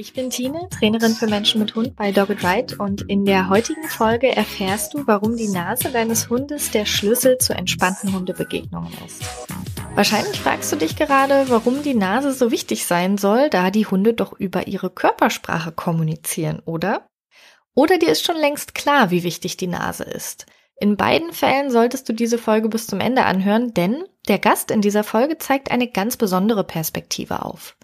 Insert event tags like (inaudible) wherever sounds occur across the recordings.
Ich bin Tine, Trainerin für Menschen mit Hund bei Dogged Ride und in der heutigen Folge erfährst du, warum die Nase deines Hundes der Schlüssel zu entspannten Hundebegegnungen ist. Wahrscheinlich fragst du dich gerade, warum die Nase so wichtig sein soll, da die Hunde doch über ihre Körpersprache kommunizieren, oder? Oder dir ist schon längst klar, wie wichtig die Nase ist. In beiden Fällen solltest du diese Folge bis zum Ende anhören, denn der Gast in dieser Folge zeigt eine ganz besondere Perspektive auf.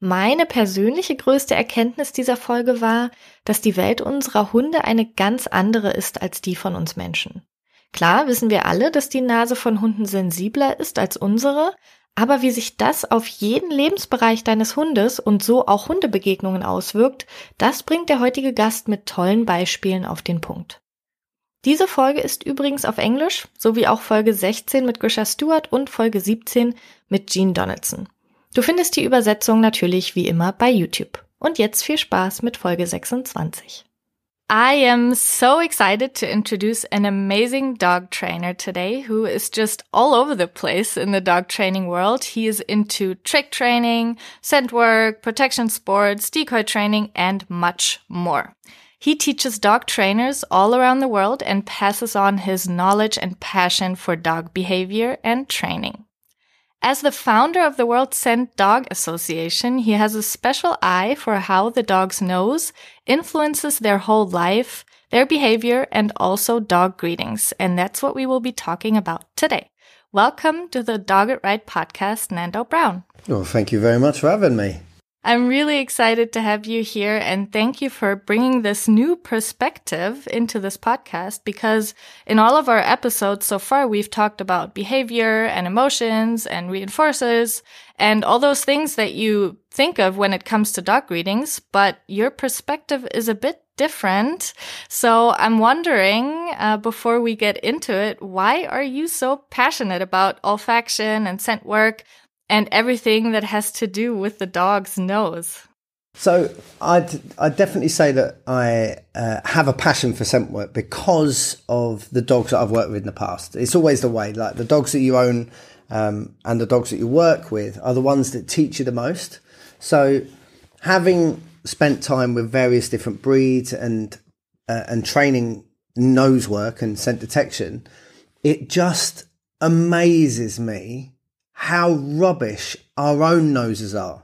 Meine persönliche größte Erkenntnis dieser Folge war, dass die Welt unserer Hunde eine ganz andere ist als die von uns Menschen. Klar wissen wir alle, dass die Nase von Hunden sensibler ist als unsere, aber wie sich das auf jeden Lebensbereich deines Hundes und so auch Hundebegegnungen auswirkt, das bringt der heutige Gast mit tollen Beispielen auf den Punkt. Diese Folge ist übrigens auf Englisch, sowie auch Folge 16 mit Grisha Stewart und Folge 17 mit Gene Donaldson. Du findest die Übersetzung natürlich wie immer bei YouTube. Und jetzt viel Spaß mit Folge 26. I am so excited to introduce an amazing dog trainer today who is just all over the place in the dog training world. He is into trick training, scent work, protection sports, decoy training, and much more. He teaches dog trainers all around the world and passes on his knowledge and passion for dog behavior and training. As the founder of the World Scent Dog Association, he has a special eye for how the dog's nose influences their whole life, their behavior, and also dog greetings. And that's what we will be talking about today. Welcome to the Dog It Right podcast, Nando Brown. Well, thank you very much for having me. I'm really excited to have you here and thank you for bringing this new perspective into this podcast because in all of our episodes so far, we've talked about behavior and emotions and reinforcers and all those things that you think of when it comes to dog greetings, but your perspective is a bit different. So I'm wondering, uh, before we get into it, why are you so passionate about olfaction and scent work? And everything that has to do with the dog's nose. So I'd I'd definitely say that I uh, have a passion for scent work because of the dogs that I've worked with in the past. It's always the way. Like the dogs that you own um, and the dogs that you work with are the ones that teach you the most. So having spent time with various different breeds and uh, and training nose work and scent detection, it just amazes me how rubbish our own noses are.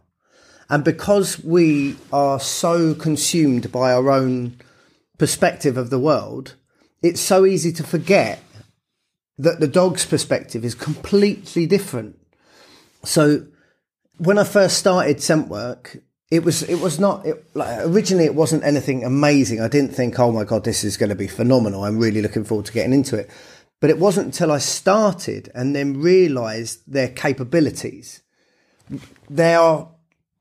And because we are so consumed by our own perspective of the world, it's so easy to forget that the dog's perspective is completely different. So when I first started scent work, it was it was not it, like originally it wasn't anything amazing. I didn't think, oh my god, this is going to be phenomenal. I'm really looking forward to getting into it. But it wasn't until I started and then realized their capabilities. They are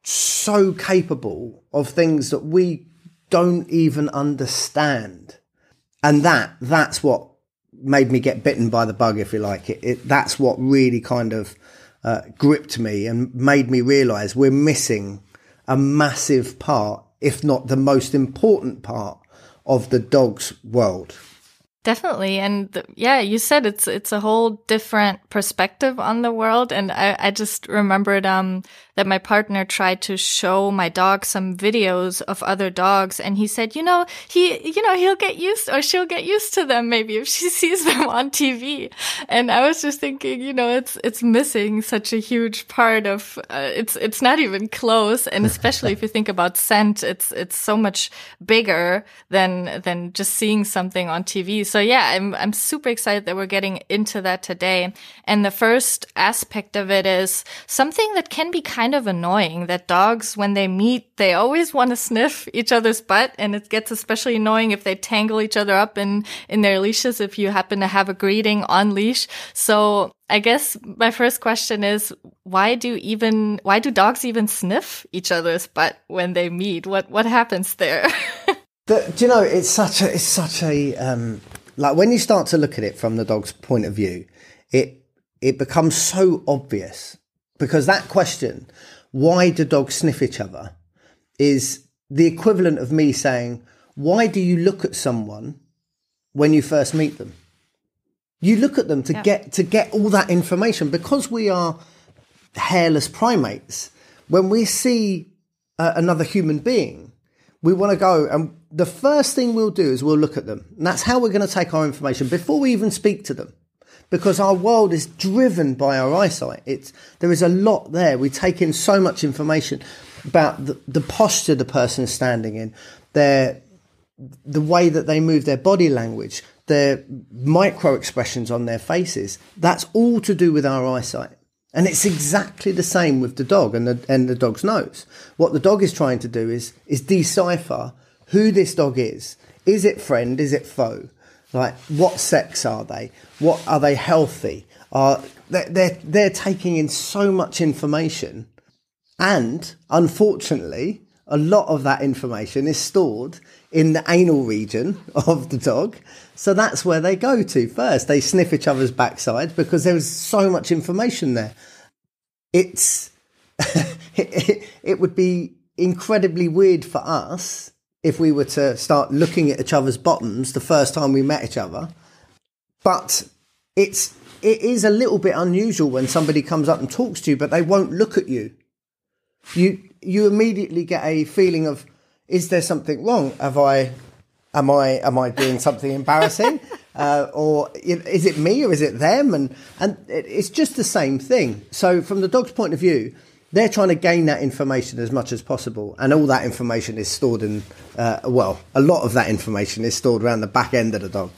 so capable of things that we don't even understand. And that, that's what made me get bitten by the bug, if you like. It, it that's what really kind of uh, gripped me and made me realize we're missing a massive part, if not the most important part of the dog's world. Definitely. And th- yeah, you said it's, it's a whole different perspective on the world. And I, I just remembered, um, that my partner tried to show my dog some videos of other dogs. And he said, you know, he, you know, he'll get used or she'll get used to them maybe if she (laughs) sees them on TV. And I was just thinking, you know, it's, it's missing such a huge part of, uh, it's, it's not even close. And (laughs) especially if you think about scent, it's, it's so much bigger than, than just seeing something on TV. So yeah, I'm, I'm super excited that we're getting into that today. And the first aspect of it is something that can be kind of annoying that dogs, when they meet, they always want to sniff each other's butt. And it gets especially annoying if they tangle each other up in, in their leashes, if you happen to have a greeting on leash. So I guess my first question is why do even, why do dogs even sniff each other's butt when they meet? What, what happens there? (laughs) the, do you know, it's such a, it's such a, um, like when you start to look at it from the dog's point of view, it it becomes so obvious because that question, why do dogs sniff each other, is the equivalent of me saying, why do you look at someone when you first meet them? You look at them to yeah. get to get all that information because we are hairless primates. When we see uh, another human being, we want to go and the first thing we'll do is we'll look at them. And that's how we're going to take our information before we even speak to them. Because our world is driven by our eyesight. It's there is a lot there. We take in so much information about the, the posture the person is standing in, their the way that they move their body language, their micro expressions on their faces. That's all to do with our eyesight. And it's exactly the same with the dog and the, and the dog's nose. What the dog is trying to do is, is decipher who this dog is. Is it friend? Is it foe? Like, what sex are they? What are they healthy? Are they're, they're, they're taking in so much information. And unfortunately, a lot of that information is stored in the anal region (laughs) of the dog. So that's where they go to first. They sniff each other's backsides because there is so much information there. It's (laughs) it, it would be incredibly weird for us if we were to start looking at each other's bottoms the first time we met each other. But it's it is a little bit unusual when somebody comes up and talks to you, but they won't look at you. You you immediately get a feeling of is there something wrong? Have I, am I, am I doing something embarrassing? (laughs) Uh, or is it me or is it them? And, and it's just the same thing. So from the dog's point of view, they're trying to gain that information as much as possible. And all that information is stored in, uh, well, a lot of that information is stored around the back end of the dog.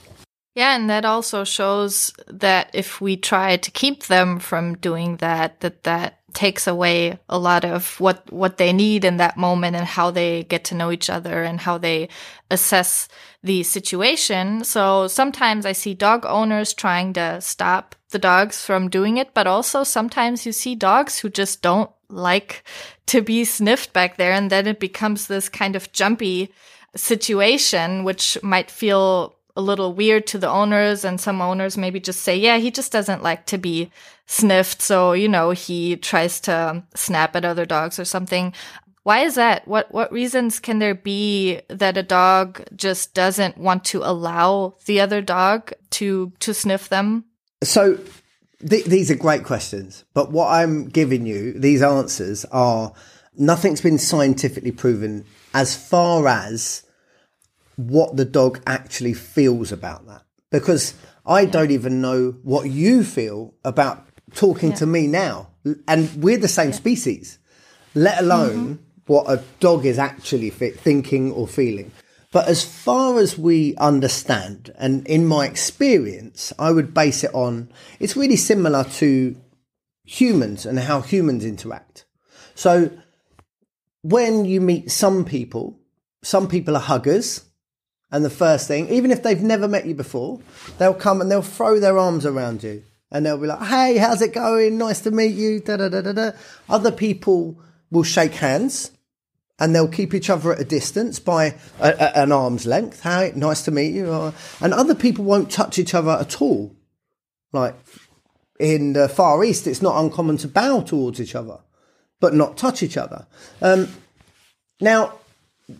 Yeah, and that also shows that if we try to keep them from doing that, that that takes away a lot of what what they need in that moment and how they get to know each other and how they assess the situation. So sometimes I see dog owners trying to stop the dogs from doing it, but also sometimes you see dogs who just don't like to be sniffed back there and then it becomes this kind of jumpy situation which might feel a little weird to the owners and some owners maybe just say yeah he just doesn't like to be sniffed so you know he tries to snap at other dogs or something. Why is that? What what reasons can there be that a dog just doesn't want to allow the other dog to to sniff them? So th- these are great questions but what i'm giving you these answers are nothing's been scientifically proven as far as what the dog actually feels about that. Because I yeah. don't even know what you feel about talking yeah. to me now. And we're the same yeah. species, let alone mm-hmm. what a dog is actually thinking or feeling. But as far as we understand, and in my experience, I would base it on it's really similar to humans and how humans interact. So when you meet some people, some people are huggers, and the first thing, even if they've never met you before, they'll come and they'll throw their arms around you and they'll be like, "Hey, how's it going? Nice to meet you." Da da da da da. Other people will shake hands and they'll keep each other at a distance by a, a, an arm's length. Hey, nice to meet you. And other people won't touch each other at all. Like in the Far East, it's not uncommon to bow towards each other, but not touch each other. Um, now,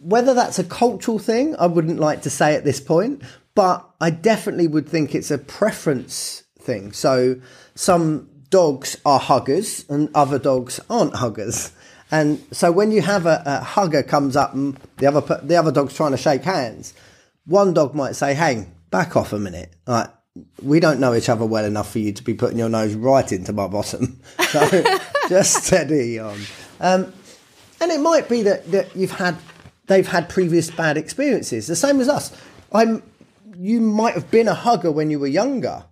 whether that's a cultural thing, I wouldn't like to say at this point, but I definitely would think it's a preference thing. So some dogs are huggers and other dogs aren't huggers. And so when you have a, a hugger comes up and the other the other dog's trying to shake hands, one dog might say, "Hang back off a minute. Like we don't know each other well enough for you to be putting your nose right into my bottom. (laughs) So just steady on." Um, and it might be that, that you've had they've had previous bad experiences. The same as us. I'm you might have been a hugger when you were younger,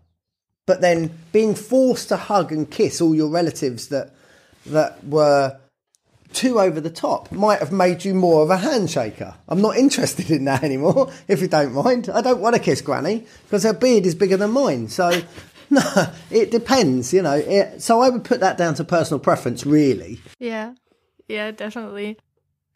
but then being forced to hug and kiss all your relatives that that were too over the top might have made you more of a handshaker. I'm not (laughs) interested in that anymore, (laughs) if you don't mind. I don't want to kiss Granny because her beard is bigger than mine. So, (laughs) no, it depends, you know. It, so I would put that down to personal preference, really. Yeah, yeah, definitely.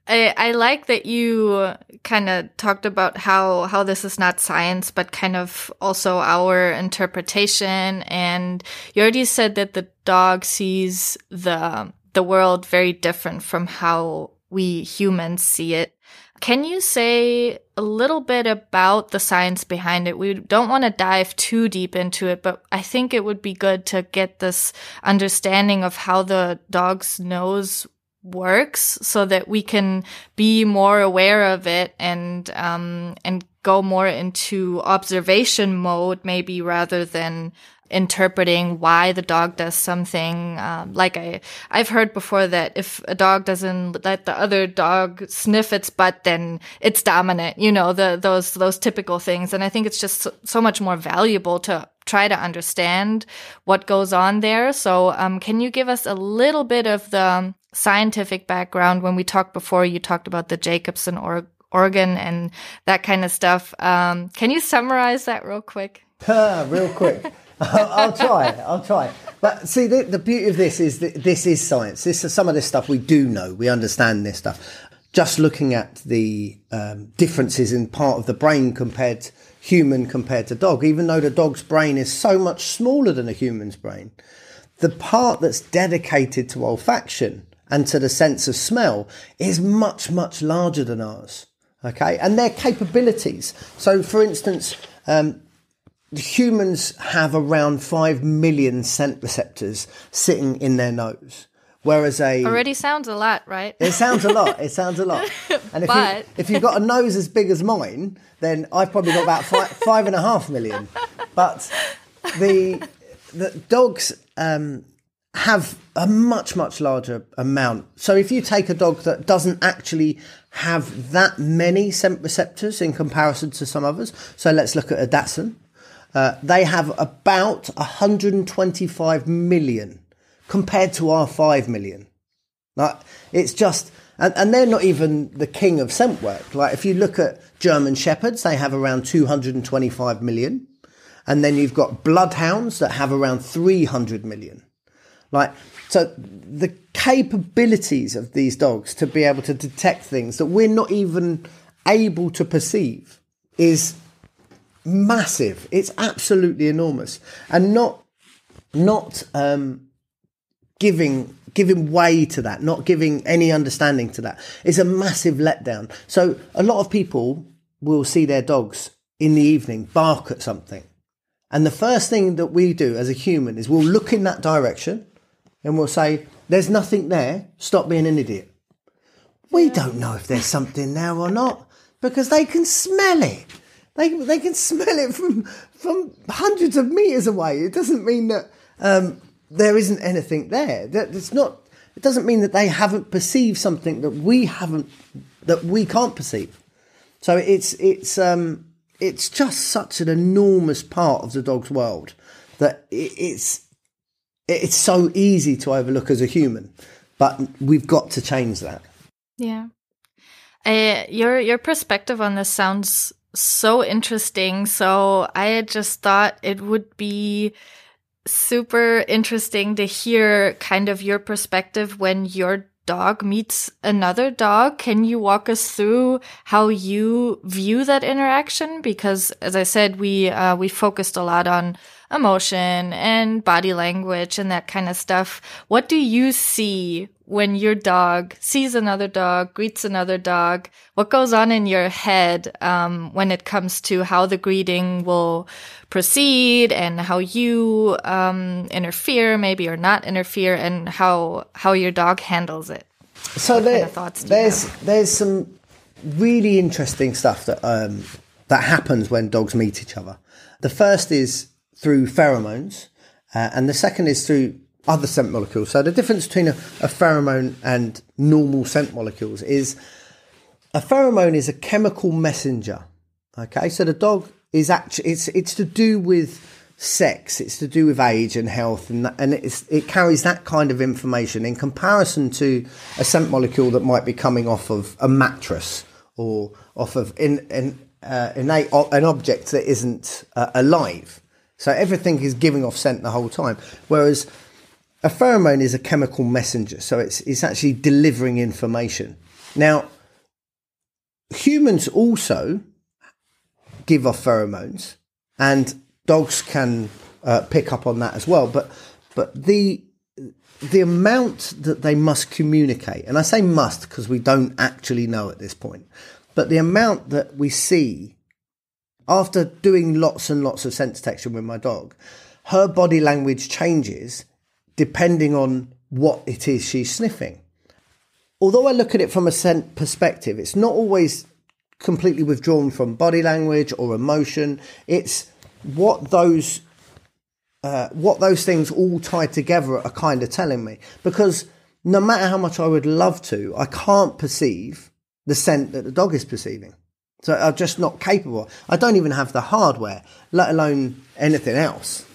I, I like that you kind of talked about how how this is not science, but kind of also our interpretation. And you already said that the dog sees the the world very different from how we humans see it. Can you say a little bit about the science behind it? We don't want to dive too deep into it, but I think it would be good to get this understanding of how the dog's nose works so that we can be more aware of it and um and go more into observation mode maybe rather than interpreting why the dog does something. Um, like I, I've heard before that if a dog doesn't let the other dog sniff its butt, then it's dominant. You know, the those those typical things. And I think it's just so, so much more valuable to try to understand what goes on there. So, um, can you give us a little bit of the scientific background? When we talked before, you talked about the Jacobson or organ and that kind of stuff. Um, can you summarize that real quick? (laughs) real quick. I'll, try. I'll try. But see, the, the beauty of this is that this is science. This is some of this stuff we do know. We understand this stuff. Just looking at the um, differences in part of the brain compared human compared to dog, even though the dog's brain is so much smaller than a human's brain, the part that's dedicated to olfaction and to the sense of smell is much, much larger than ours. Okay, and their capabilities. So, for instance, um, humans have around 5 million scent receptors sitting in their nose. Whereas a already sounds a lot, right? It sounds a lot. It (laughs) sounds a lot. And if but... you if you've got a nose as big as mine, then I've probably got about five, five and a half million. But the the dogs um, have a much much larger amount. So if you take a dog that doesn't actually have that many scent receptors in comparison to some others, so let's look at a Dachshund. Uh, they have about 125 million compared to our 5 million. Like, it's just, and, and they're not even the king of scent work. Like, if you look at German Shepherds, they have around 225 million. And then you've got Bloodhounds that have around 300 million. Like, so the capabilities of these dogs to be able to detect things that we're not even able to perceive is massive. It's absolutely enormous, and not not um, giving giving way to that, not giving any understanding to that is a massive letdown. So a lot of people will see their dogs in the evening bark at something. And the first thing that we do as a human is we'll look in that direction and we'll say, There's nothing there, stop being an idiot. We don't know if there's something there or not because they can smell it. They they can (laughs) smell it from from hundreds of meters away. It doesn't mean that um, there isn't anything there. That it's not. It doesn't mean that they haven't perceived something that we haven't that we can't perceive. So it's it's um, it's just such an enormous part of the dog's world that it's it's so easy to overlook as a human, but we've got to change that. Yeah. Uh, your your perspective on this sounds so interesting. So I just thought it would be super interesting to hear kind of your perspective when your dog meets another dog. Can you walk us through how you view that interaction? Because as I said, we, uh, we focused a lot on emotion and body language and that kind of stuff. What do you see when your dog sees another dog, greets another dog? What goes on in your head um, when it comes to how the greeting will proceed and how you um, interfere, maybe or not interfere, and how how your dog handles it? So there, there's there's some really interesting stuff that um, that happens when dogs meet each other. The first is through pheromones, uh, and the second is through other scent molecules. So the difference between a, a pheromone and normal scent molecules is a pheromone is a chemical messenger. Okay, so the dog is actually it's it's to do with sex, it's to do with age and health, and and it carries that kind of information in comparison to a scent molecule that might be coming off of a mattress or off of in, in uh, innate, an object that isn't uh, alive. So everything is giving off scent the whole time. Whereas a pheromone is a chemical messenger, so it's it's actually delivering information. Now, humans also give off pheromones, and dogs can uh, pick up on that as well. But but the the amount that they must communicate, and I say must because we don't actually know at this point, but the amount that we see after doing lots and lots of scent detection with my dog, her body language changes depending on what it is she's sniffing. Although I look at it from a scent perspective, it's not always completely withdrawn from body language or emotion. It's what those uh, what those things all tied together are kind of telling me. Because no matter how much I would love to, I can't perceive the scent that the dog is perceiving. So I'm just not capable. I don't even have the hardware, let alone anything else.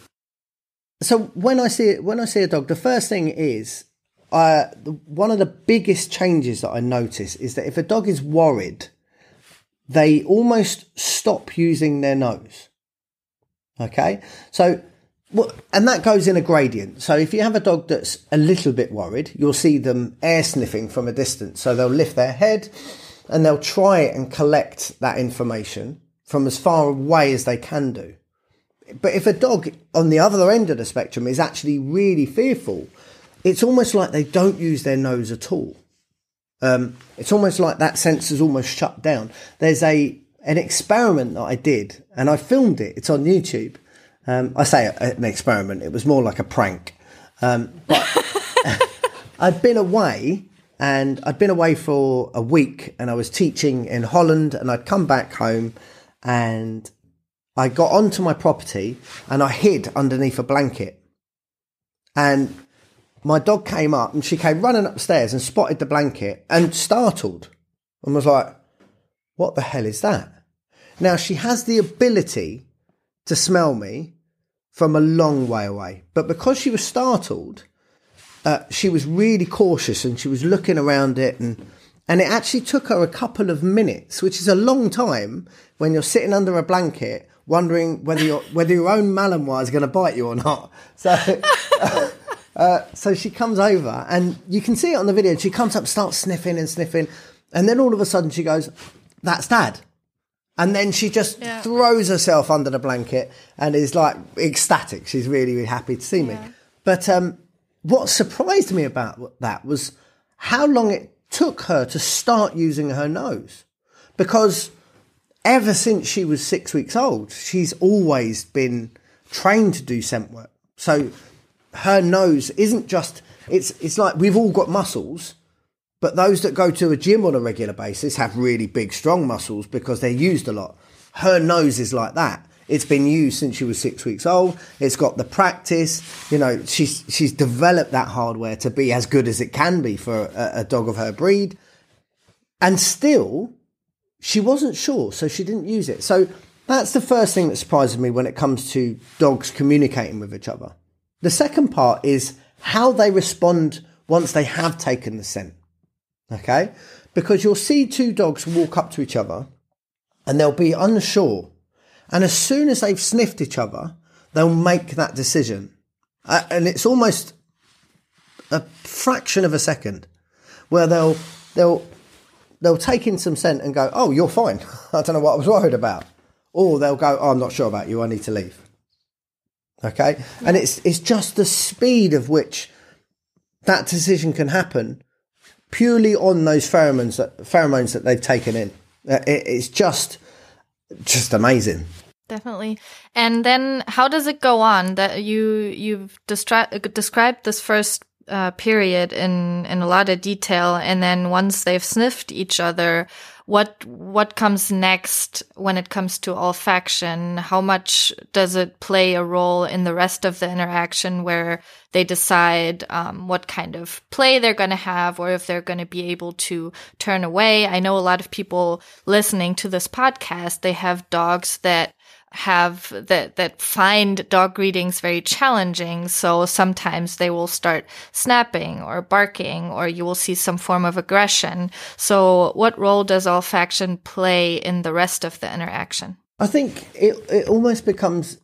So when I see when I see a dog, the first thing is uh, one of the biggest changes that I notice is that if a dog is worried, they almost stop using their nose. Okay, so well, and that goes in a gradient. So if you have a dog that's a little bit worried, you'll see them air sniffing from a distance. So they'll lift their head and they'll try and collect that information from as far away as they can do. But if a dog on the other end of the spectrum is actually really fearful, it's almost like they don't use their nose at all. Um, it's almost like that sense is almost shut down. There's a an experiment that I did, and I filmed it. It's on YouTube um, I say an experiment. It was more like a prank. Um, but (laughs) I'd been away and I'd been away for a week and I was teaching in Holland and I'd come back home and I got onto my property and I hid underneath a blanket. And my dog came up and she came running upstairs and spotted the blanket and startled and was like, What the hell is that? Now she has the ability to smell me from a long way away. But because she was startled, uh, she was really cautious and she was looking around it and and it actually took her a couple of minutes, which is a long time when you're sitting under a blanket wondering whether your whether your own Malinois is going to bite you or not. So. Uh, (laughs) uh, so she comes over and you can see it on the video. She comes up, starts sniffing and sniffing, and then all of a sudden she goes, "That's Dad." And then she just yeah. throws herself under the blanket and is like ecstatic. She's really, really happy to see yeah. me. But um, what surprised me about that was how long it took her to start using her nose. Because ever since she was six weeks old, she's always been trained to do scent work. So her nose isn't just, it's, it's like we've all got muscles but those that go to a gym on a regular basis have really big, strong muscles because they're used a lot. Her nose is like that. It's been used since she was six weeks old. It's got the practice. You know, she's she's developed that hardware to be as good as it can be for a, a dog of her breed. And still, she wasn't sure, so she didn't use it. So that's the first thing that surprises me when it comes to dogs communicating with each other. The second part is how they respond once they have taken the scent. Okay? Because you'll see two dogs walk up to each other and they'll be unsure. And as soon as they've sniffed each other, they'll make that decision. Uh, and it's almost a fraction of a second where they'll, they'll, they'll take in some scent and go, Oh, you're fine. (laughs) I don't know what I was worried about. Or they'll go, oh, I'm not sure about you. I need to leave. Okay. Yeah. And it's, it's just the speed of which that decision can happen purely on those pheromones that pheromones that they've taken in. Uh, it, it's just just amazing. Definitely. And then how does it go on? That you you've described this first uh, period in in a lot of detail, and then once they've sniffed each other, what what comes next when it comes to olfaction? How much does it play a role in the rest of the interaction where they decide um, what kind of play they're going to have or if they're going to be able to turn away? I know a lot of people listening to this podcast, they have dogs that have that that find dog greetings very challenging. So sometimes they will start snapping or barking or you will see some form of aggression. So what role does olfaction play in the rest of the interaction? I think it it almost becomes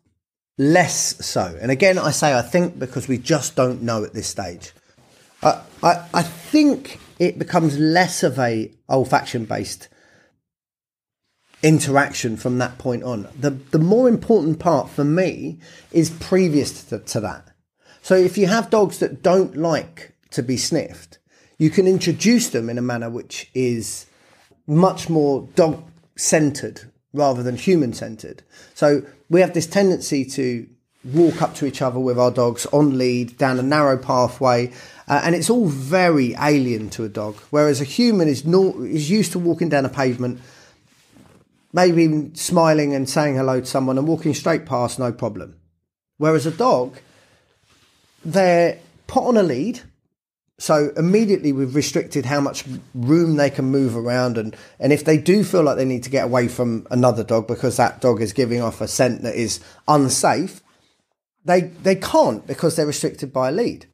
less so. And again i say i think because we just don't know at this stage. I i, I think it becomes less of a olfaction based interaction from that point on. The the more important part for me is previous to, to that. So if you have dogs that don't like to be sniffed, you can introduce them in a manner which is much more dog centered rather than human centered. So we have this tendency to walk up to each other with our dogs on lead down a narrow pathway, uh, and it's all very alien to a dog. Whereas a human is not is used to walking down a pavement, maybe smiling and saying hello to someone and walking straight past, no problem. Whereas a dog, they're put on a lead. So immediately we've restricted how much room they can move around and, and if they do feel like they need to get away from another dog because that dog is giving off a scent that is unsafe, they they can't because they're restricted by a lead.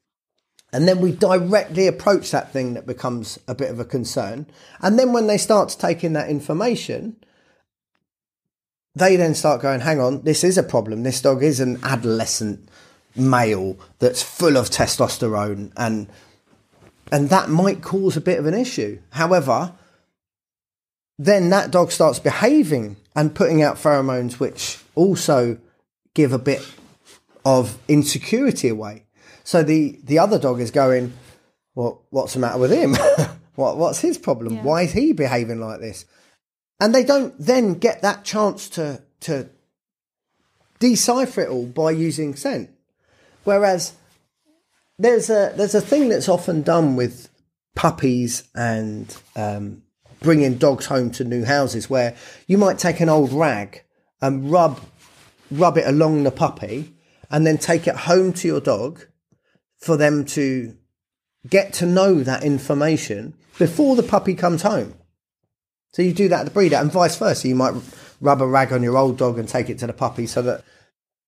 And then we directly approach that thing that becomes a bit of a concern. And then when they start taking that information, they then start going, hang on, this is a problem. This dog is an adolescent male that's full of testosterone and and that might cause a bit of an issue. However, then that dog starts behaving and putting out pheromones which also give a bit of insecurity away. So the the other dog is going, well, what's the matter with him? (laughs) what what's his problem? Yeah. Why is he behaving like this? And they don't then get that chance to to decipher it all by using scent. Whereas there's a there's a thing that's often done with puppies and um, bringing dogs home to new houses where you might take an old rag and rub rub it along the puppy and then take it home to your dog for them to get to know that information before the puppy comes home. So you do that to the breeder and vice versa. You might rub a rag on your old dog and take it to the puppy so that,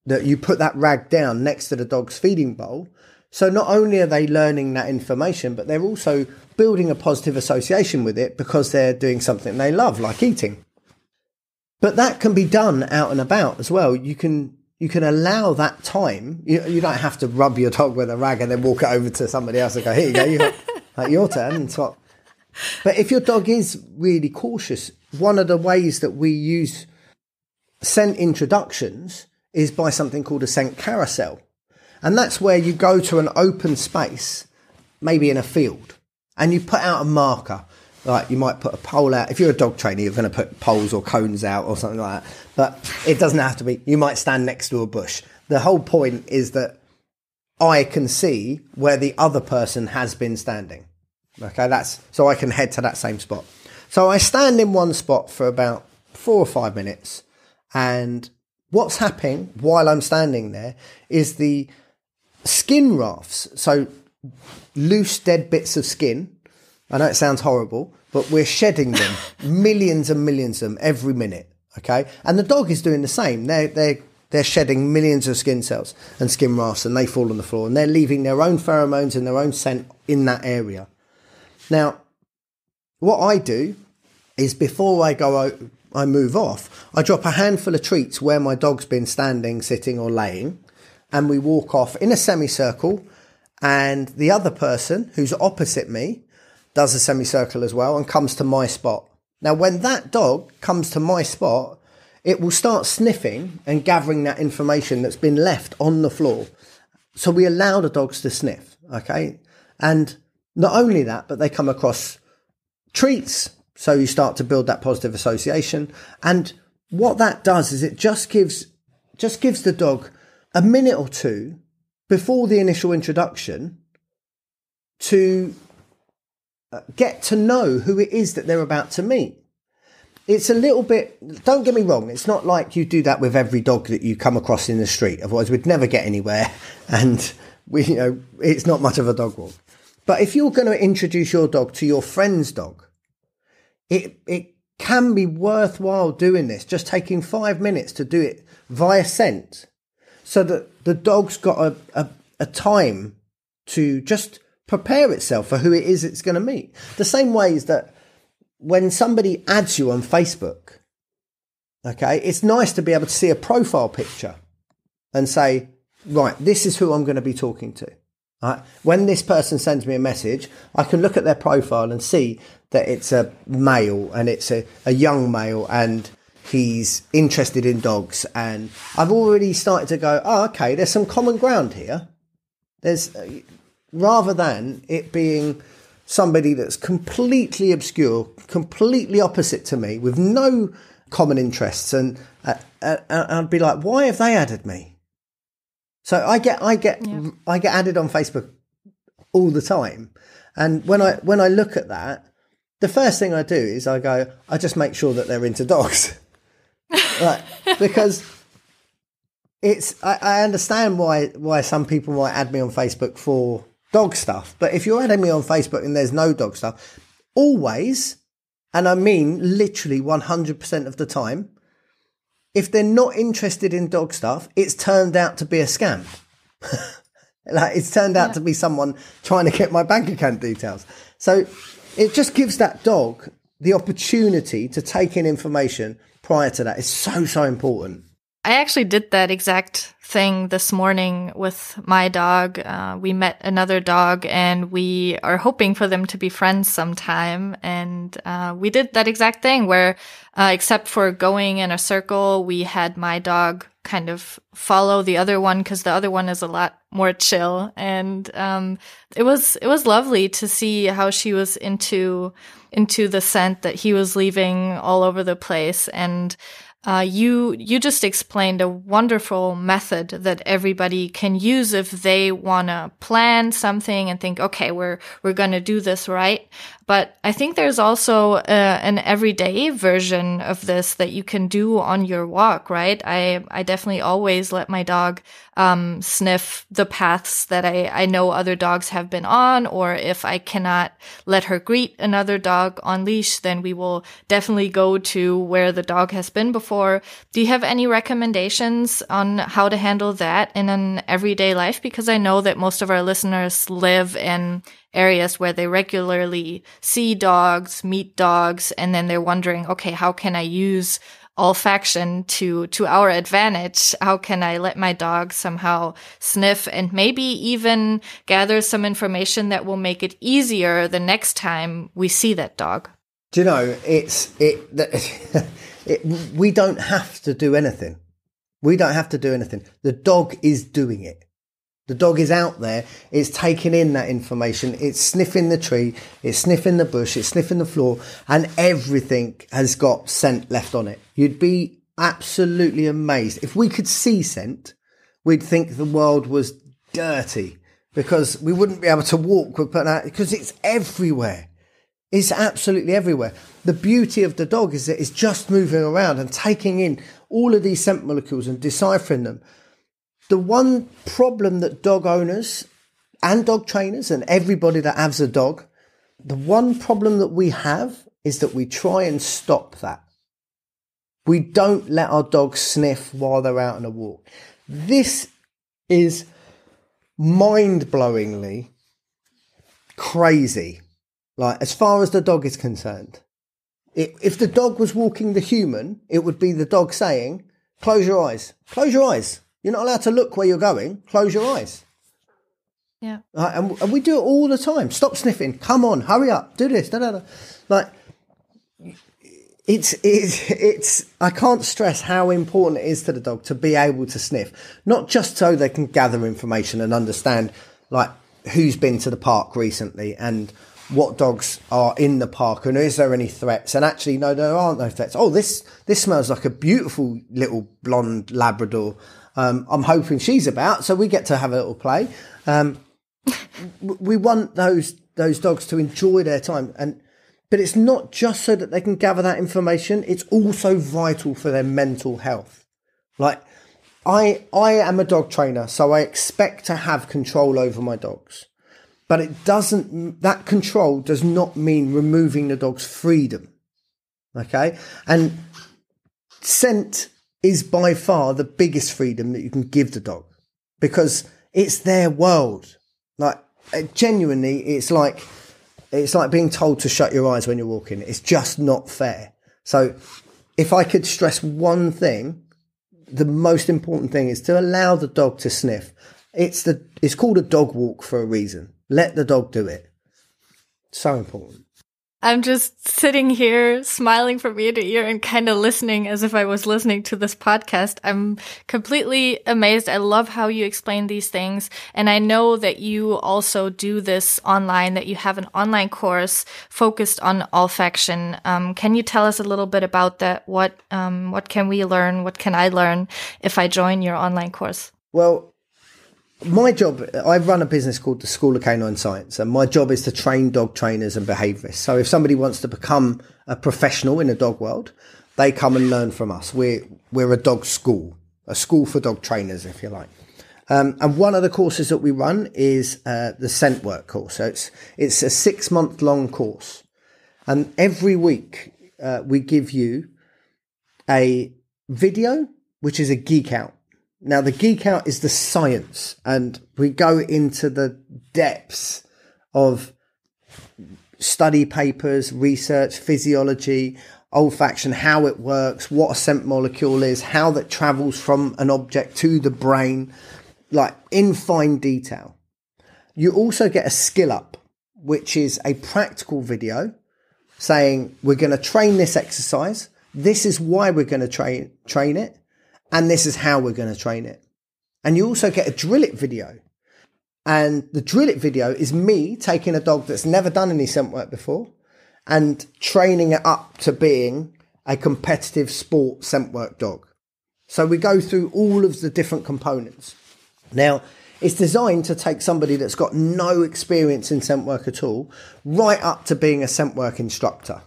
that you put that rag down next to the dog's feeding bowl. So not only are they learning that information, but they're also building a positive association with it because they're doing something they love, like eating. But that can be done out and about as well. You can you can allow that time. You, you don't have to rub your dog with a rag and then walk it over to somebody else and go, here you go, you got, (laughs) like your turn. And swap. But if your dog is really cautious, one of the ways that we use scent introductions is by something called a scent carousel. And that's where you go to an open space, maybe in a field, and you put out a marker. Like you might put a pole out. If you're a dog trainer, you're going to put poles or cones out or something like that. But it doesn't have to be. You might stand next to a bush. The whole point is that I can see where the other person has been standing. Okay, that's so I can head to that same spot. So I stand in one spot for about four or five minutes, and what's happening while I'm standing there is the skin rafts. So loose, dead bits of skin I know it sounds horrible, but we're shedding them, (laughs) millions and millions of them every minute. Okay, and the dog is doing the same. They're they're they're shedding millions of skin cells and skin rafts, and they fall on the floor, and they're leaving their own pheromones and their own scent in that area. Now, what I do is before I go I move off. I drop a handful of treats where my dog's been standing, sitting, or laying, and we walk off in a semicircle. And the other person who's opposite me does a semicircle as well and comes to my spot. Now, when that dog comes to my spot, it will start sniffing and gathering that information that's been left on the floor. So we allow the dogs to sniff, okay? And not only that, but they come across treats. So you start to build that positive association. And what that does is it just gives, just gives the dog a minute or two before the initial introduction to uh, get to know who it is that they're about to meet. It's a little bit, don't get me wrong, it's not like you do that with every dog that you come across in the street. Otherwise, we'd never get anywhere. (laughs) And we, you know, it's not much of a dog walk. But if you're going to introduce your dog to your friend's dog, it, it can be worthwhile doing this, just taking five minutes to do it via scent so that the dog's got a, a, a time to just prepare itself for who it is it's going to meet. The same way is that when somebody adds you on Facebook, okay, it's nice to be able to see a profile picture and say, right, this is who I'm going to be talking to. Right? When this person sends me a message, I can look at their profile and see that it's a male and it's a, a young male and he's interested in dogs. And I've already started to go, oh, okay, there's some common ground here. There's rather than it being somebody that's completely obscure, completely opposite to me with no common interests. And uh, uh, I'd be like, why have they added me? So I get I get yeah. I get added on Facebook all the time, and when I when I look at that, the first thing I do is I go I just make sure that they're into dogs, (laughs) like, because it's I, I understand why why some people might add me on Facebook for dog stuff, but if you're adding me on Facebook and there's no dog stuff, always, and I mean literally one hundred percent of the time, if they're not interested in dog stuff, it's turned out to be a scam. (laughs) like it's turned out yeah. to be someone trying to get my bank account details. So it just gives that dog the opportunity to take in information prior to that. It's so, so important. I actually did that exact thing this morning with my dog. Uh, we met another dog and we are hoping for them to be friends sometime. And uh, we did that exact thing where, uh, except for going in a circle, we had my dog kind of follow the other one because the other one is a lot more chill. And um, it was it was lovely to see how she was into into the scent that he was leaving all over the place and uh, you you just explained a wonderful method that everybody can use if they want to plan something and think, okay, we're we're going to do this right. But I think there's also uh, an everyday version of this that you can do on your walk, right? I I definitely always let my dog um, sniff the paths that I, I know other dogs have been on, or if I cannot let her greet another dog on leash, then we will definitely go to where the dog has been before. Or do you have any recommendations on how to handle that in an everyday life? Because I know that most of our listeners live in areas where they regularly see dogs, meet dogs, and then they're wondering, okay, how can I use olfaction to to our advantage? How can i let my dog somehow sniff and maybe even gather some information that will make it easier the next time we see that dog? Do you know it's it, (laughs) it we don't have to do anything. We don't have to do anything. The dog is doing it. The dog is out there, it's taking in that information, it's sniffing the tree, it's sniffing the bush, it's sniffing the floor, and everything has got scent left on it. You'd be absolutely amazed. If we could see scent, we'd think the world was dirty because we wouldn't be able to walk because it's everywhere. It's absolutely everywhere. The beauty of the dog is that it's just moving around and taking in all of these scent molecules and deciphering them the one problem that dog owners and dog trainers and everybody that has a dog, the one problem that we have is that we try and stop that. We don't let our dogs sniff while they're out on a walk. This is mind blowingly crazy. Like, as far as the dog is concerned, it, if the dog was walking the human, it would be the dog saying, Close your eyes, close your eyes. You're not allowed to look where you're going. Close your eyes. Yeah. And, and we do it all the time. Stop sniffing. Come on, hurry up. Do this. Da, da, da. Like, it's, it's, it's, I can't stress how important it is to the dog to be able to sniff, not just so they can gather information and understand, like, who's been to the park recently and what dogs are in the park and is there any threats and actually no there aren't no threats oh this this smells like a beautiful little blonde labrador um, I'm hoping she's about, so we get to have a little play. Um, we want those those dogs to enjoy their time, and but it's not just so that they can gather that information. It's also vital for their mental health. Like I I am a dog trainer, so I expect to have control over my dogs. But it doesn't that control does not mean removing the dog's freedom. Okay? And scent is by far the biggest freedom that you can give the dog because it's their world. Like uh, genuinely, it's like it's like being told to shut your eyes when you're walking. It's just not fair. So, if I could stress one thing, the most important thing is to allow the dog to sniff It's the it's called a dog walk for a reason. Let the dog do it. So important. I'm just sitting here smiling from ear to ear and kind of listening as if I was listening to this podcast. I'm completely amazed. I love how you explain these things. And I know that you also do this online, that you have an online course focused on olfaction. Um, can you tell us a little bit about that? What, um, what can we learn? What can I learn if I join your online course? Well, my job, I run a business called the School of Canine Science, and my job is to train dog trainers and behaviourists. So if somebody wants to become a professional in the dog world, they come and learn from us. We're we're a dog school, a school for dog trainers, if you like. Um, and one of the courses that we run is uh, the scent work course. So it's it's a six month long course, and every week uh, we give you a video, which is a geek out. Now, the geek out is the science, and we go into the depths of study papers, research, physiology, olfaction, how it works, what a scent molecule is, how that travels from an object to the brain, like in fine detail. You also get a skill up, which is a practical video saying we're going to train this exercise. This is why we're going to train train it and this is how we're going to train it. And you also get a drill it video. And the drill it video is me taking a dog that's never done any scent work before and training it up to being a competitive sport scent work dog. So we go through all of the different components. Now, it's designed to take somebody that's got no experience in scent work at all right up to being a scent work instructor.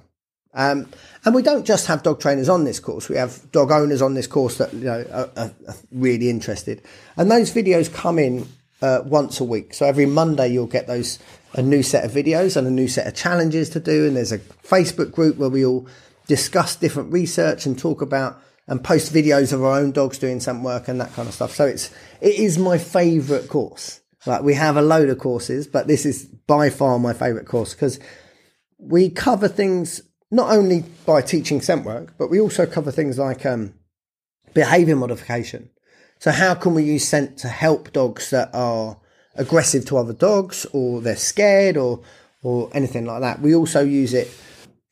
Um, and we don't just have dog trainers on this course. We have dog owners on this course that you know are, are, really interested. And those videos come in uh, once a week. So every Monday you'll get those a new set of videos and a new set of challenges to do. And there's a Facebook group where we all discuss different research and talk about and post videos of our own dogs doing some work and that kind of stuff. So it's it is my favourite course. Like we have a load of courses, but this is by far my favourite course because we cover things not only by teaching scent work, but we also cover things like um, behavior modification. So, how can we use scent to help dogs that are aggressive to other dogs, or they're scared, or or anything like that? We also use it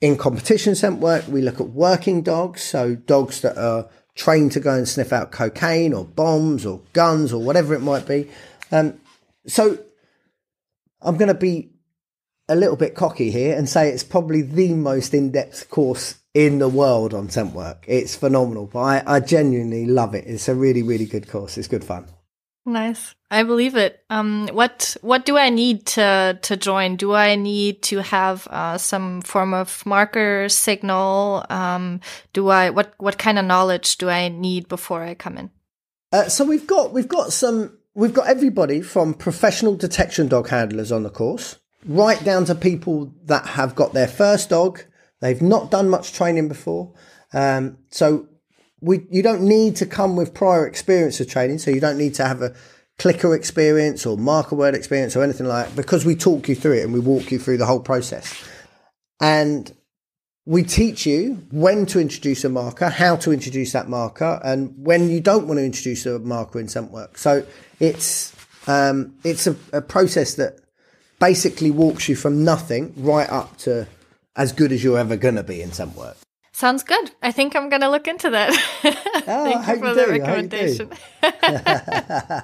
in competition scent work. We look at working dogs, so dogs that are trained to go and sniff out cocaine or bombs or guns or whatever it might be. Um, so, I'm going to be a little bit cocky here and say it's probably the most in-depth course in the world on scent work. It's phenomenal, but I, I genuinely love it. It's a really, really good course. It's good fun. Nice. I believe it. Um, what what do I need to to join? Do I need to have uh, some form of marker signal? Um, do I what what kind of knowledge do I need before I come in? Uh, so we've got we've got some we've got everybody from professional detection dog handlers on the course right down to people that have got their first dog. They've not done much training before. Um, so we, you don't need to come with prior experience of training. So you don't need to have a clicker experience or marker word experience or anything like that because we talk you through it and we walk you through the whole process. And we teach you when to introduce a marker, how to introduce that marker, and when you don't want to introduce a marker in scent work. So it's um, it's a, a process that basically walks you from nothing right up to as good as you're ever going to be in some work. Sounds good. I think I'm going to look into that. Oh, (laughs) Thank you for you the recommendation. I, (laughs)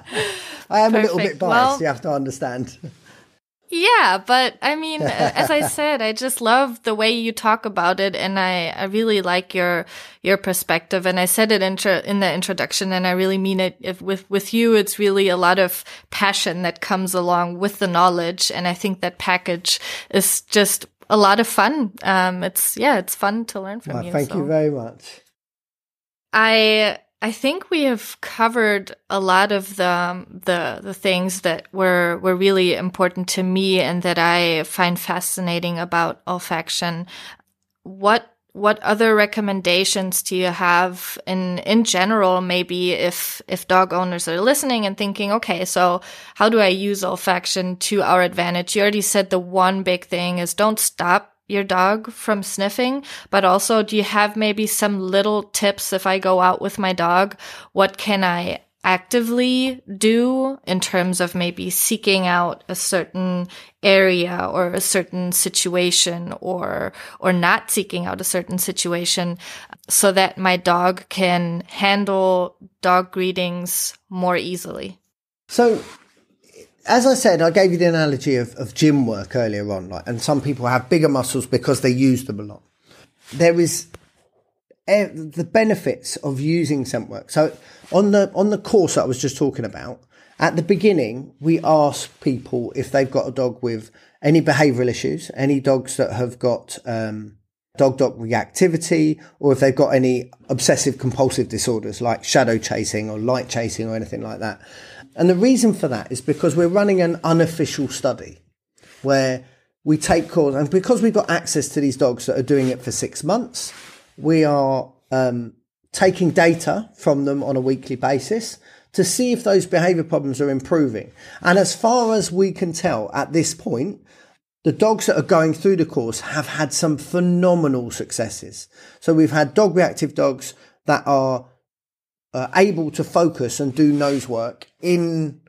(laughs) I am Perfect. a little bit biased, well, you have to understand. Yeah, but I mean, as I (laughs) said, I just love the way you talk about it, and I, I really like your your perspective. And I said it intro, in the introduction, and I really mean it. If with with you, it's really a lot of passion that comes along with the knowledge, and I think that package is just a lot of fun. Um, it's yeah, it's fun to learn from well, you. Thank so. you very much. I I think we have covered a lot of the, the the things that were were really important to me and that I find fascinating about olfaction. What what other recommendations do you have in in general maybe if if dog owners are listening and thinking okay so how do i use olfaction to our advantage you already said the one big thing is don't stop your dog from sniffing, but also do you have maybe some little tips if I go out with my dog? What can I actively do in terms of maybe seeking out a certain area or a certain situation or or not seeking out a certain situation so that my dog can handle dog greetings more easily so as I said, I gave you the analogy of, of gym work earlier on, like, and some people have bigger muscles because they use them a lot. There is the benefits of using scent work. So on the on the course I was just talking about, at the beginning, we ask people if they've got a dog with any behavioural issues, any dogs that have got um, dog dog reactivity, or if they've got any obsessive compulsive disorders like shadow chasing or light chasing or anything like that. And the reason for that is because we're running an unofficial study where we take calls, and because we've got access to these dogs that are doing it for six months, we are um, taking data from them on a weekly basis to see if those behavior problems are improving. And as far as we can tell at this point, the dogs that are going through the course have had some phenomenal successes. So we've had dog reactive dogs that are uh, able to focus and do nose work in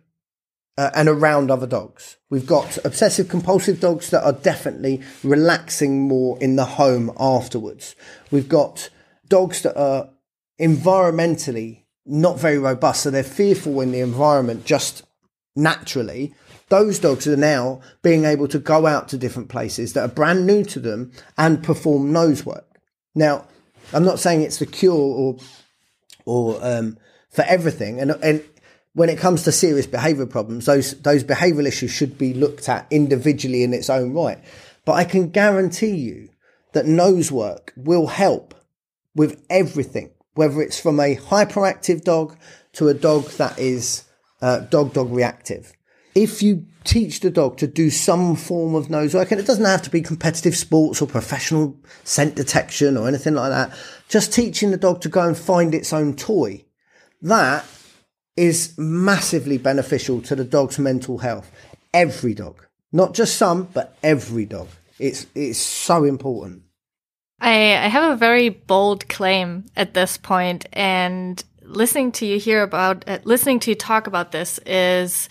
uh, and around other dogs. We've got obsessive compulsive dogs that are definitely relaxing more in the home afterwards. We've got dogs that are environmentally not very robust, so they're fearful in the environment just naturally. Those dogs are now being able to go out to different places that are brand new to them and perform nose work. Now, I'm not saying it's the cure or or um, for everything, and and when it comes to serious behavior problems, those those behavioral issues should be looked at individually in its own right. But I can guarantee you that nose work will help with everything, whether it's from a hyperactive dog to a dog that is uh, dog dog reactive. If you teach the dog to do some form of nose work, and it doesn't have to be competitive sports or professional scent detection or anything like that, just teaching the dog to go and find its own toy, that is massively beneficial to the dog's mental health. Every dog, not just some, but every dog. It's it's so important. I, I have a very bold claim at this point, and listening to you hear about uh, listening to you talk about this is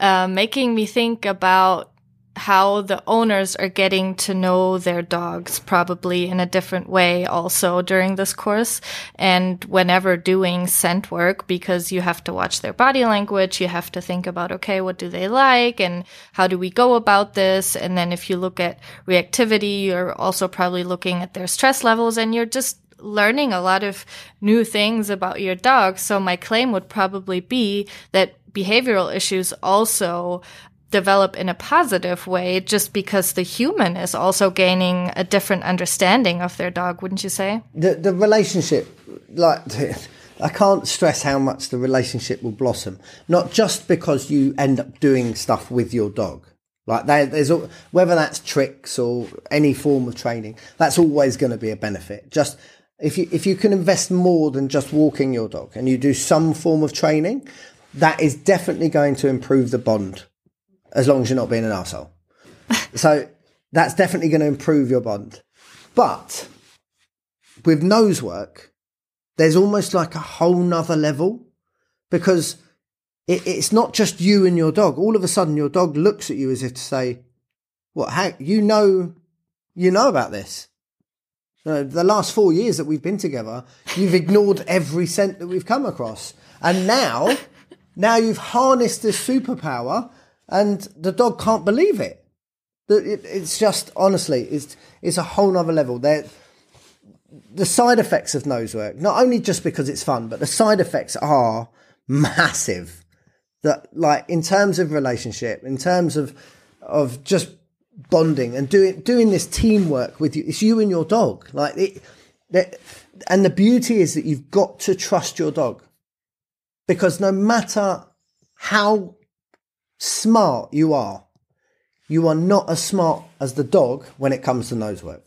uh, making me think about how the owners are getting to know their dogs probably in a different way also during this course and whenever doing scent work because you have to watch their body language you have to think about okay what do they like and how do we go about this? And then if you look at reactivity you're also probably looking at their stress levels and you're just learning a lot of new things about your dog. So my claim would probably be that behavioral issues also develop in a positive way just because the human is also gaining a different understanding of their dog, wouldn't you say? The the relationship like (laughs) I can't stress how much the relationship will blossom. Not just because you end up doing stuff with your dog. Like there's whether that's tricks or any form of training, that's always going to be a benefit. Just if you if you can invest more than just walking your dog and you do some form of training, that is definitely going to improve the bond as long as you're not being an asshole. (laughs) so that's definitely going to improve your bond. But with nose work, there's almost like a whole nother level because it, it's not just you and your dog. All of a sudden, your dog looks at you as if to say, "What? How you know? You know about this?" Uh, the last four years that we've been together, you've ignored every scent that we've come across, and now, now you've harnessed this superpower and the dog can't believe it. It's just honestly, it's it's a whole nother level. There, the side effects of nose work, not only just because it's fun, but the side effects are massive. That like in terms of relationship, in terms of of just bonding and doing doing this teamwork with you. It's you and your dog. Like it, that, and the beauty is that you've got to trust your dog because no matter how smart you are, you are not as smart as the dog when it comes to nose work.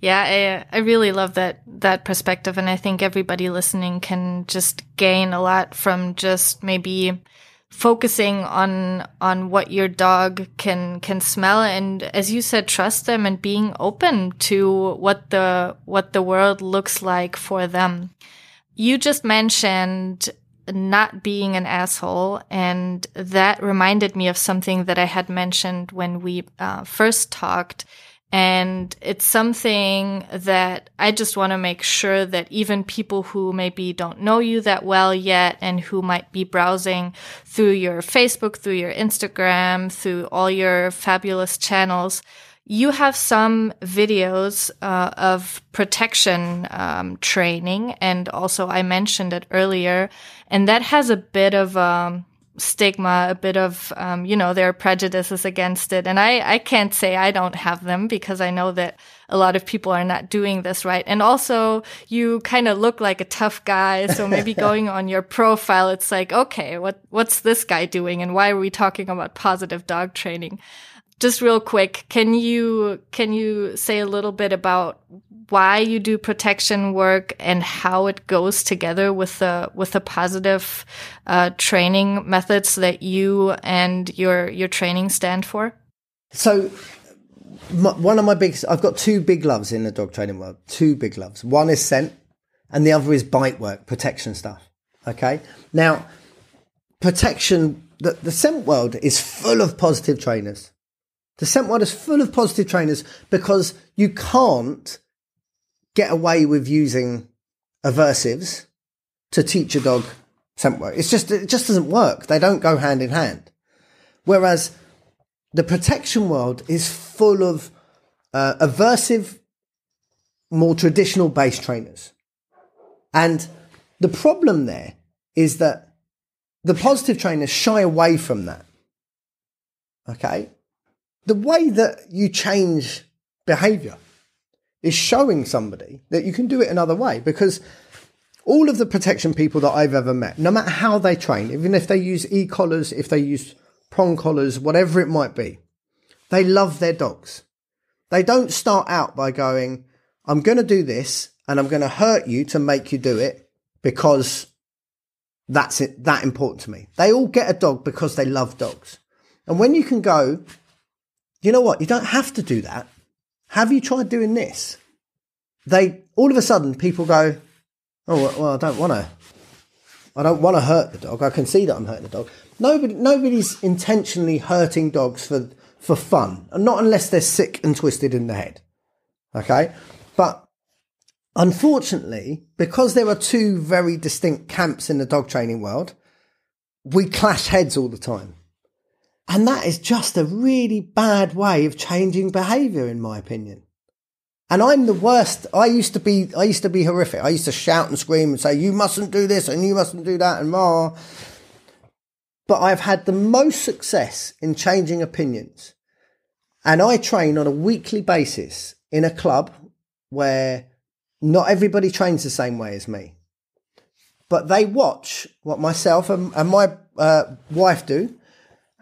Yeah, I, I really love that that perspective, and I think everybody listening can just gain a lot from just maybe focusing on on what your dog can can smell and as you said trust them and being open to what the what the world looks like for them you just mentioned not being an asshole. And that reminded me of something that I had mentioned when we uh, first talked. And it's something that I just want to make sure that even people who maybe don't know you that well yet and who might be browsing through your Facebook, through your Instagram, through all your fabulous channels, you have some videos uh, of protection um, training, and also I mentioned it earlier, and that has a bit of um, stigma, a bit of um, you know there are prejudices against it, and I I can't say I don't have them because I know that a lot of people are not doing this right, and also you kind of look like a tough guy, so maybe (laughs) going on your profile, it's like okay, what what's this guy doing, and why are we talking about positive dog training? Just real quick, can you can you say a little bit about why you do protection work and how it goes together with the with the positive uh, training methods that you and your your training stand for? So, my, one of my biggest, I've got two big loves in the dog training world. Two big loves. One is scent, and the other is bite work, protection stuff. Okay, now protection. The, the scent world is full of positive trainers the scent world is full of positive trainers because you can't get away with using aversives to teach a dog scent work. It's just, it just doesn't work. They don't go hand in hand. Whereas the protection world is full of uh, aversive, more traditional base trainers. And the problem there is that the positive trainers shy away from that. Okay the way that you change behavior is showing somebody that you can do it another way because all of the protection people that I've ever met, no matter how they train, even if they use e collars, if they use prong collars, whatever it might be, they love their dogs. They don't start out by going, I'm going to do this and I'm going to hurt you to make you do it because that's it, that important to me. They all get a dog because they love dogs. And when you can go, you know what? You don't have to do that. Have you tried doing this? They all of a sudden people go, oh well, I don't want to. I don't want to hurt the dog. I can see that I'm hurting the dog. Nobody, nobody's intentionally hurting dogs for for fun, not unless they're sick and twisted in the head. Okay, but unfortunately, because there are two very distinct camps in the dog training world, we clash heads all the time. And that is just a really bad way of changing behavior, in my opinion. And I'm the worst. I used to be, I used to be horrific. I used to shout and scream and say, you mustn't do this and you mustn't do that and rah. But I've had the most success in changing opinions. And I train on a weekly basis in a club where not everybody trains the same way as me. But they watch what myself and, and my uh, wife do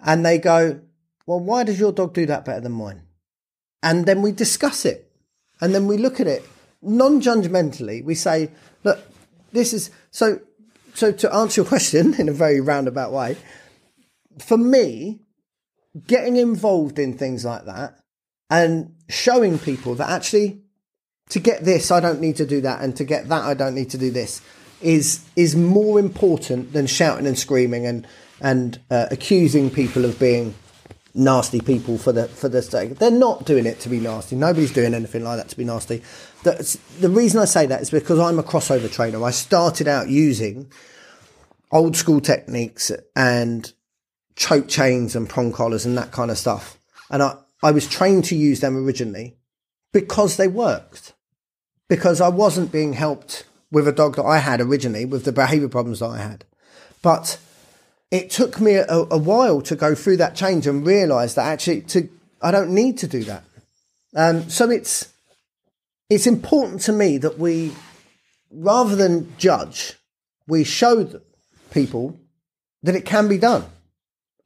and they go, Well, why does your dog do that better than mine? And then we discuss it. And then we look at it non judgmentally. We say, Look, this is so. So, to answer your (laughs) question in a very roundabout way, for me, getting involved in things like that and showing people that actually to get this I don't need to do that and to get that I don't need to do this is is more important than shouting and screaming and and uh, accusing people of being nasty people for the for the sake. They're not doing it to be nasty. Nobody's doing anything like that to be nasty. The, the reason I say that is because I'm a crossover trainer. I started out using old school techniques and choke chains and prong collars and that kind of stuff. And I, I was trained to use them originally because they worked. Because I wasn't being helped with a dog that I had originally with the behavior problems that I had. But it took me a, a while to go through that change and realize that actually to I don't need to do that. Um, so it's it's important to me that we, rather than judge, we show people that it can be done.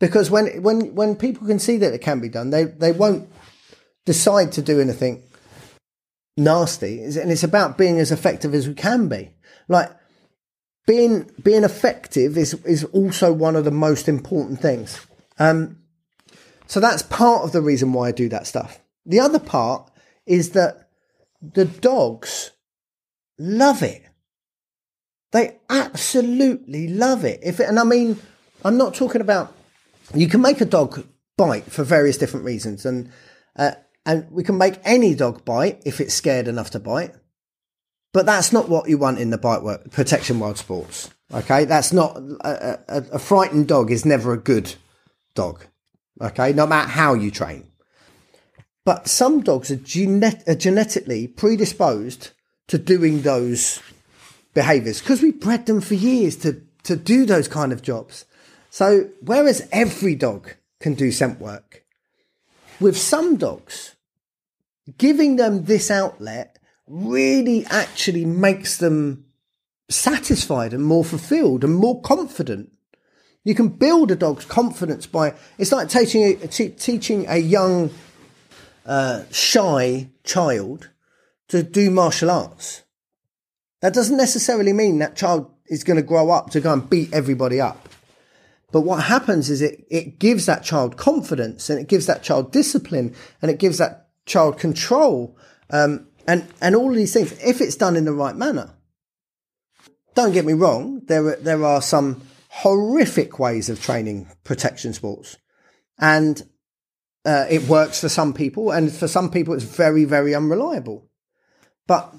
Because when when when people can see that it can be done, they they won't decide to do anything nasty. And it's about being as effective as we can be. Like being being effective is is also one of the most important things. Um, so that's part of the reason why I do that stuff. The other part is that the dogs love it. They absolutely love it. If it, and I mean, I'm not talking about you can make a dog bite for various different reasons, and uh, and we can make any dog bite if it's scared enough to bite. But that's not what you want in the bite work protection wild sports. Okay, that's not a, a, a frightened dog is never a good dog. Okay, no matter how you train. But some dogs are, genet- are genetically predisposed to doing those behaviors because we bred them for years to, to do those kind of jobs. So, whereas every dog can do scent work, with some dogs, giving them this outlet really actually makes them satisfied and more fulfilled and more confident. You can build a dog's confidence by it's like teaching teaching a young, uh, shy child to do martial arts. That doesn't necessarily mean that child is going to grow up to go and beat everybody up. But what happens is it, it gives that child confidence and it gives that child discipline and it gives that child control um, and, and all these things if it's done in the right manner. Don't get me wrong, there are, there are some horrific ways of training protection sports. And uh, it works for some people, and for some people, it's very, very unreliable. But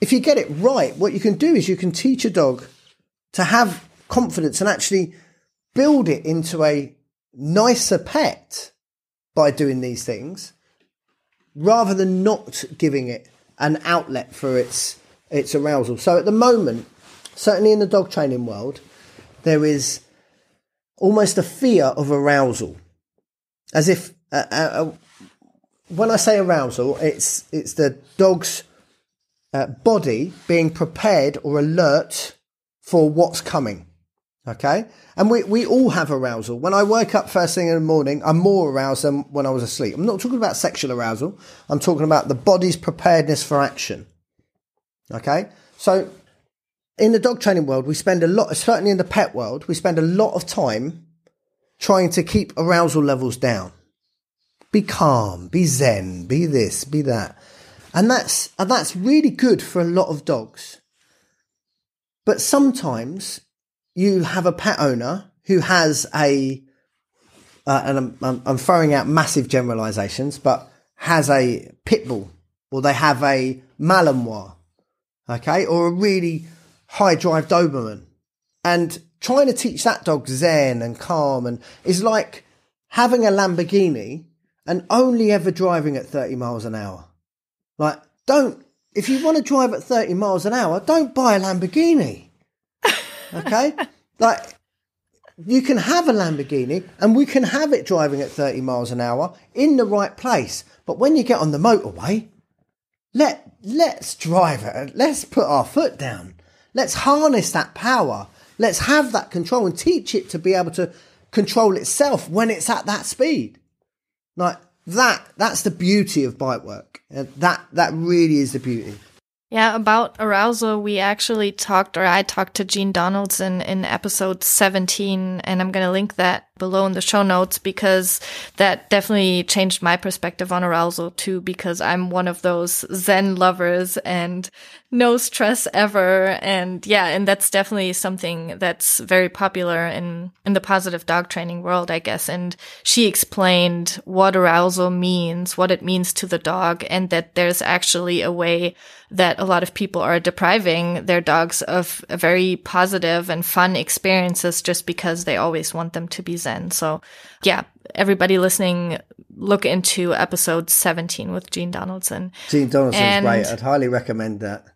if you get it right, what you can do is you can teach a dog to have confidence and actually build it into a nicer pet by doing these things rather than not giving it an outlet for its its arousal. So at the moment, certainly in the dog training world, there is almost a fear of arousal, as if uh, uh, uh when I say arousal, it's it's the dog's uh, body being prepared or alert for what's coming. Okay. And we, we all have arousal. When I wake up first thing in the morning, I'm more aroused than when I was asleep. I'm not talking about sexual arousal. I'm talking about the body's preparedness for action. Okay. So in the dog training world, we spend a lot, certainly in the pet world, we spend a lot of time trying to keep arousal levels down. Be calm, be zen, be this, be that. And that's, and that's really good for a lot of dogs. But sometimes you have a pet owner who has a, uh, and I'm, I'm, I'm throwing out massive generalizations, but has a pit bull or they have a Malinois, okay, or a really high drive Doberman. And trying to teach that dog zen and calm and is like having a Lamborghini and only ever driving at 30 miles an hour. Like, don't, if you want to drive at 30 miles an hour, don't buy a Lamborghini. Okay? like, you can have a Lamborghini and we can have it driving at 30 miles an hour in the right place. But when you get on the motorway, let, let's drive it. Let's put our foot down. Let's harness that power. Let's have that control and teach it to be able to control itself when it's at that speed. Like that, that's the beauty of bite work. That, that really is the beauty. Yeah, about arousal, we actually talked, or I talked to Jean Donaldson in episode 17, and I'm going to link that below in the show notes because that definitely changed my perspective on arousal too, because I'm one of those Zen lovers and no stress ever. And yeah, and that's definitely something that's very popular in, in the positive dog training world, I guess. And she explained what arousal means, what it means to the dog, and that there's actually a way that a lot of people are depriving their dogs of very positive and fun experiences just because they always want them to be Zen. So yeah, everybody listening, look into episode 17 with Jean Donaldson. Jean Donaldson's and, great. I'd highly recommend that.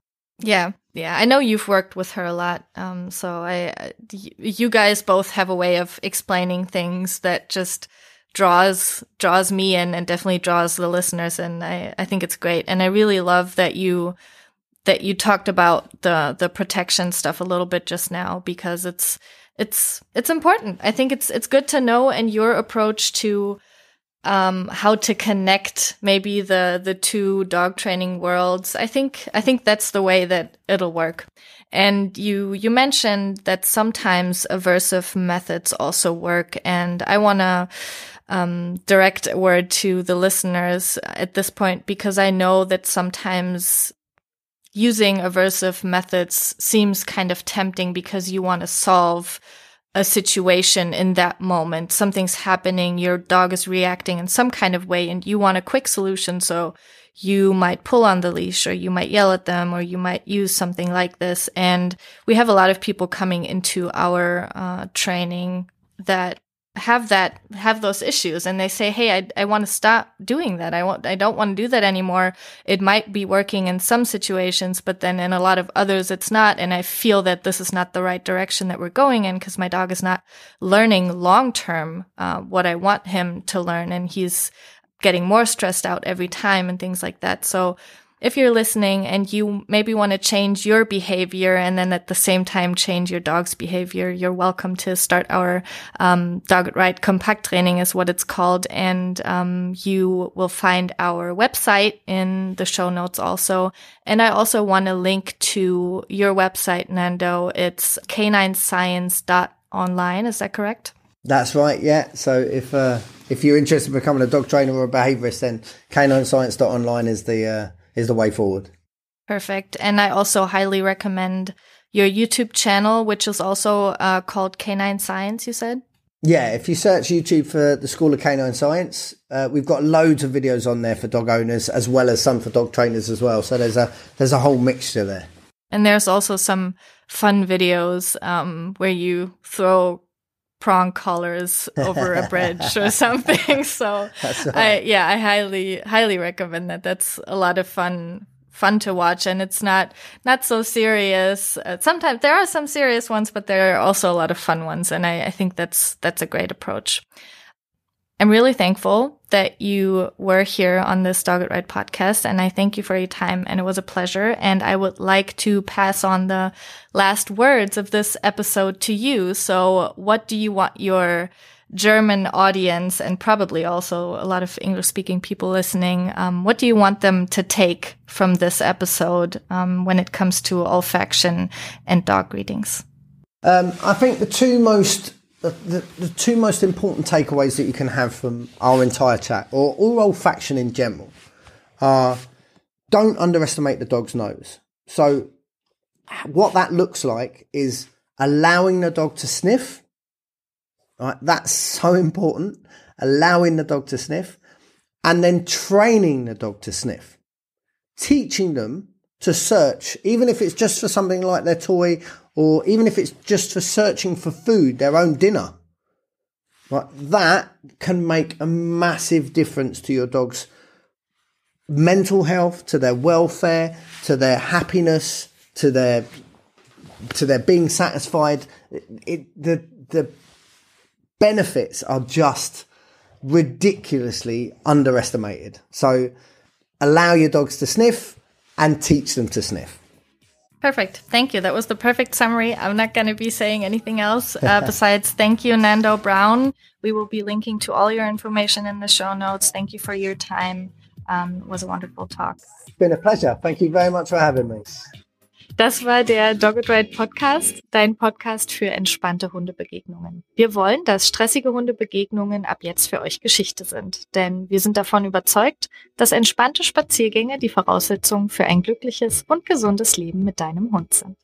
Yeah. Yeah, I know you've worked with her a lot. Um, so I, you guys both have a way of explaining things that just draws draws me in and definitely draws the listeners and I, I think it's great and I really love that you that you talked about the the protection stuff a little bit just now because it's it's it's important. I think it's it's good to know and your approach to um, how to connect maybe the the two dog training worlds. I think I think that's the way that it'll work. And you you mentioned that sometimes aversive methods also work, and I want to um, direct a word to the listeners at this point because I know that sometimes using aversive methods seems kind of tempting because you want to solve a situation in that moment. Something's happening, your dog is reacting in some kind of way, and you want a quick solution. So you might pull on the leash or you might yell at them or you might use something like this. And we have a lot of people coming into our uh, training that have that have those issues and they say hey i, I want to stop doing that. I want i don't want to do that anymore. It might be working in some situations but then in a lot of others it's not. And i feel that this is not the right direction that we're going in because my dog is not learning long term uh, what i want him to learn and he's getting more stressed out every time and things like that. So if you're listening and you maybe want to change your behavior and then at the same time change your dog's behavior, you're welcome to start our um, Dog Right Compact training is what it's called. And um, you will find our website in the show notes also. And I also want to link to your website, Nando. It's caninescience.online. Is that correct? That's right. Yeah. So if uh, if you're interested in becoming a dog trainer or a behaviorist, then caninescience.online is the uh, is the way forward. Perfect. And I also highly recommend your YouTube channel, which is also uh, called Canine Science, you said? Yeah, if you search YouTube for the School of Canine Science, uh, we've got loads of videos on there for dog owners as well as some for dog trainers as well. So there's a there's a whole mixture there. And there's also some fun videos um, where you throw prong collars over a bridge or (laughs) something. So right. I, yeah, I highly, highly recommend that. That's a lot of fun, fun to watch. And it's not, not so serious. Uh, sometimes there are some serious ones, but there are also a lot of fun ones. And I, I think that's, that's a great approach. I'm really thankful that you were here on this Dog It Right podcast, and I thank you for your time, and it was a pleasure. And I would like to pass on the last words of this episode to you. So, what do you want your German audience, and probably also a lot of English speaking people listening, um, what do you want them to take from this episode um, when it comes to olfaction and dog greetings? Um, I think the two most the, the, the, two most important takeaways that you can have from our entire chat, or all olfaction in general, are don't underestimate the dog's nose. So, what that looks like is allowing the dog to sniff. Right, that's so important. Allowing the dog to sniff, and then training the dog to sniff, teaching them to search, even if it's just for something like their toy or even if it's just for searching for food, their own dinner. Right, that can make a massive difference to your dog's mental health, to their welfare, to their happiness, to their to their being satisfied. It, it, the the benefits are just ridiculously underestimated. So allow your dogs to sniff and teach them to sniff. Perfect. Thank you. That was the perfect summary. I'm not going to be saying anything else uh, (laughs) besides thank you, Nando Brown. We will be linking to all your information in the show notes. Thank you for your time. Um, it was a wonderful talk. It's been a pleasure. Thank you very much for having me. Das war der Dogged Ride Podcast, dein Podcast für entspannte Hundebegegnungen. Wir wollen, dass stressige Hundebegegnungen ab jetzt für euch Geschichte sind, denn wir sind davon überzeugt, dass entspannte Spaziergänge die Voraussetzung für ein glückliches und gesundes Leben mit deinem Hund sind.